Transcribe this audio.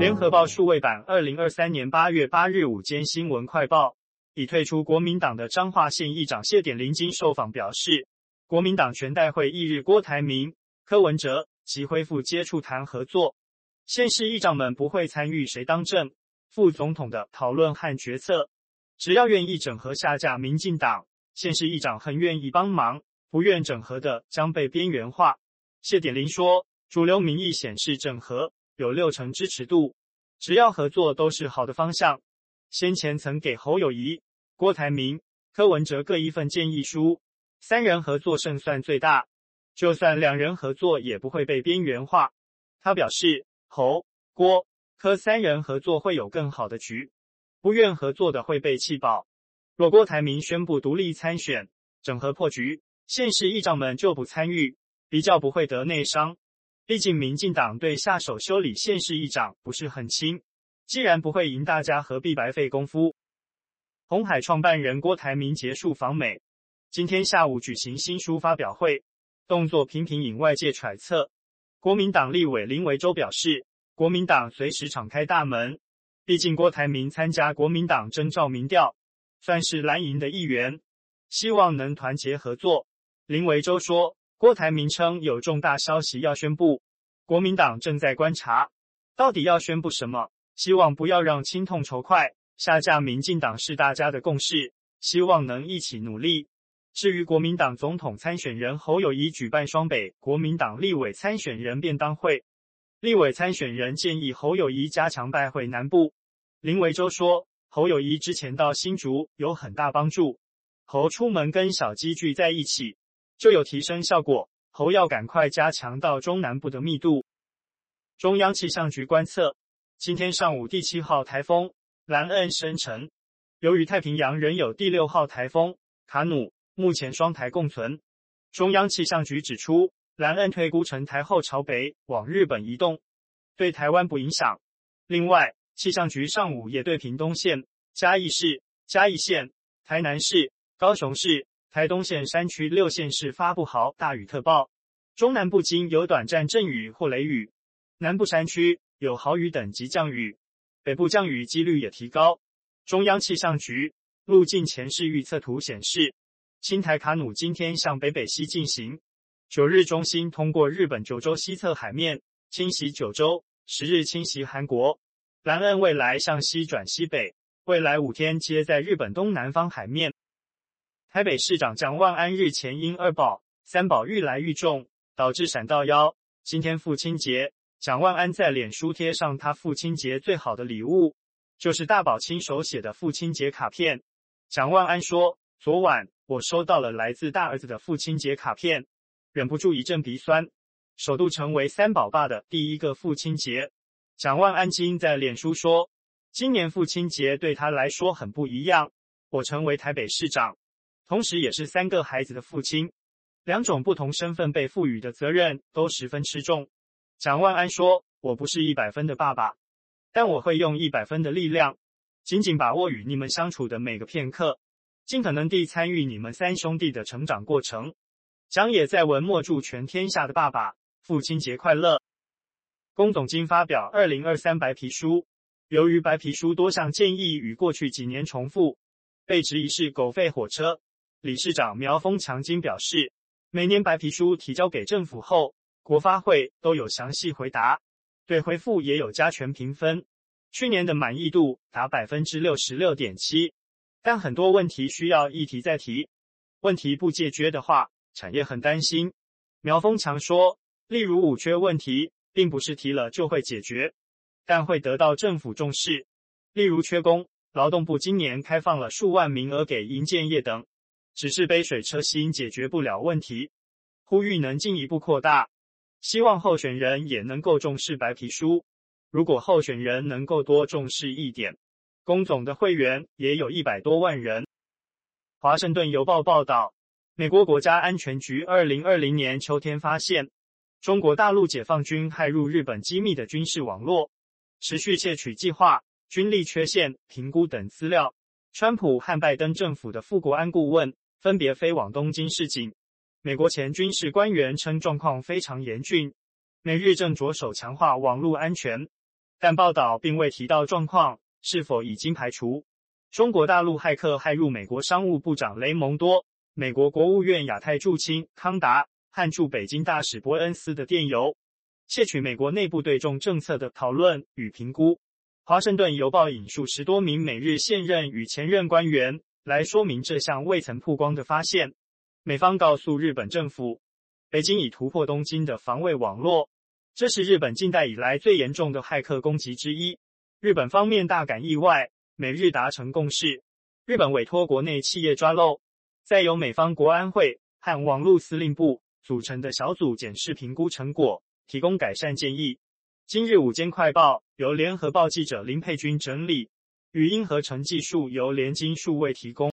联合报数位版二零二三年八月八日午间新闻快报，已退出国民党的彰化县议长谢点林经受访表示，国民党全代会翌日郭台铭、柯文哲即恢复接触谈合作，县市议长们不会参与谁当政、副总统的讨论和决策，只要愿意整合下架民进党，县市议长很愿意帮忙，不愿整合的将被边缘化。谢点林说，主流民意显示整合。有六成支持度，只要合作都是好的方向。先前曾给侯友谊、郭台铭、柯文哲各一份建议书，三人合作胜算最大。就算两人合作，也不会被边缘化。他表示，侯、郭、柯三人合作会有更好的局，不愿合作的会被气饱。若郭台铭宣布独立参选，整合破局，县市议长们就不参与，比较不会得内伤。毕竟，民进党对下手修理县市议长不是很轻。既然不会赢，大家何必白费功夫？红海创办人郭台铭结束访美，今天下午举行新书发表会，动作频频引外界揣测。国民党立委林维洲表示，国民党随时敞开大门。毕竟郭台铭参加国民党征召民调，算是蓝营的一员，希望能团结合作。林维洲说。郭台铭称有重大消息要宣布，国民党正在观察，到底要宣布什么？希望不要让亲痛仇快，下架民进党是大家的共识，希望能一起努力。至于国民党总统参选人侯友谊举办双北国民党立委参选人便当会，立委参选人建议侯友谊加强拜会南部。林维洲说，侯友谊之前到新竹有很大帮助，侯出门跟小鸡聚在一起。就有提升效果，侯要赶快加强到中南部的密度。中央气象局观测，今天上午第七号台风兰恩生成，由于太平洋仍有第六号台风卡努，目前双台共存。中央气象局指出，兰恩推估成台后朝北往日本移动，对台湾不影响。另外，气象局上午也对屏东县、嘉义市、嘉义县、台南市、高雄市。台东县山区六县市发布豪大雨特报，中南部今有短暂阵雨或雷雨，南部山区有豪雨等级降雨，北部降雨几率也提高。中央气象局。路径前视预测图显示，青台卡努今天向北北西进行，九日中心通过日本九州西侧海面，侵袭九州，十日侵袭韩国。兰恩未来向西转西北，未来五天皆在日本东南方海面。台北市长蒋万安日前因二宝、三宝愈来愈重，导致闪到腰。今天父亲节，蒋万安在脸书贴上他父亲节最好的礼物，就是大宝亲手写的父亲节卡片。蒋万安说：“昨晚我收到了来自大儿子的父亲节卡片，忍不住一阵鼻酸。首度成为三宝爸的第一个父亲节。”蒋万安今在脸书说：“今年父亲节对他来说很不一样，我成为台北市长。”同时，也是三个孩子的父亲，两种不同身份被赋予的责任都十分吃重。蒋万安说：“我不是一百分的爸爸，但我会用一百分的力量，紧紧把握与你们相处的每个片刻，尽可能地参与你们三兄弟的成长过程。”蒋也在文末祝全天下的爸爸父亲节快乐。公总经发表二零二三白皮书，由于白皮书多项建议与过去几年重复，被质疑是狗吠火车。理事长苗丰强金表示，每年白皮书提交给政府后，国发会都有详细回答，对回复也有加权评分。去年的满意度达百分之六十六点七，但很多问题需要一提再提，问题不解决的话，产业很担心。苗丰强说，例如五缺问题，并不是提了就会解决，但会得到政府重视。例如缺工，劳动部今年开放了数万名额给营建业等。只是杯水车薪解决不了问题，呼吁能进一步扩大，希望候选人也能够重视白皮书。如果候选人能够多重视一点，工总的会员也有一百多万人。华盛顿邮报报道，美国国家安全局二零二零年秋天发现，中国大陆解放军骇入日本机密的军事网络，持续窃取计划、军力缺陷评估等资料。川普和拜登政府的副国安顾问。分别飞往东京示警。美国前军事官员称状况非常严峻，美日正着手强化网络安全。但报道并未提到状况是否已经排除。中国大陆骇客骇入美国商务部长雷蒙多、美国国务院亚太驻青康达和驻北京大使伯恩斯的电邮，窃取美国内部对中政策的讨论与评估。华盛顿邮报引述十多名美日现任与前任官员来说明这项未曾曝光的发现。美方告诉日本政府，北京已突破东京的防卫网络，这是日本近代以来最严重的骇客攻击之一。日本方面大感意外。美日达成共识，日本委托国内企业抓漏，再由美方国安会和网络司令部组成的小组检视评估成果，提供改善建议。今日午间快报由联合报记者林佩君整理，语音合成技术由联金数位提供。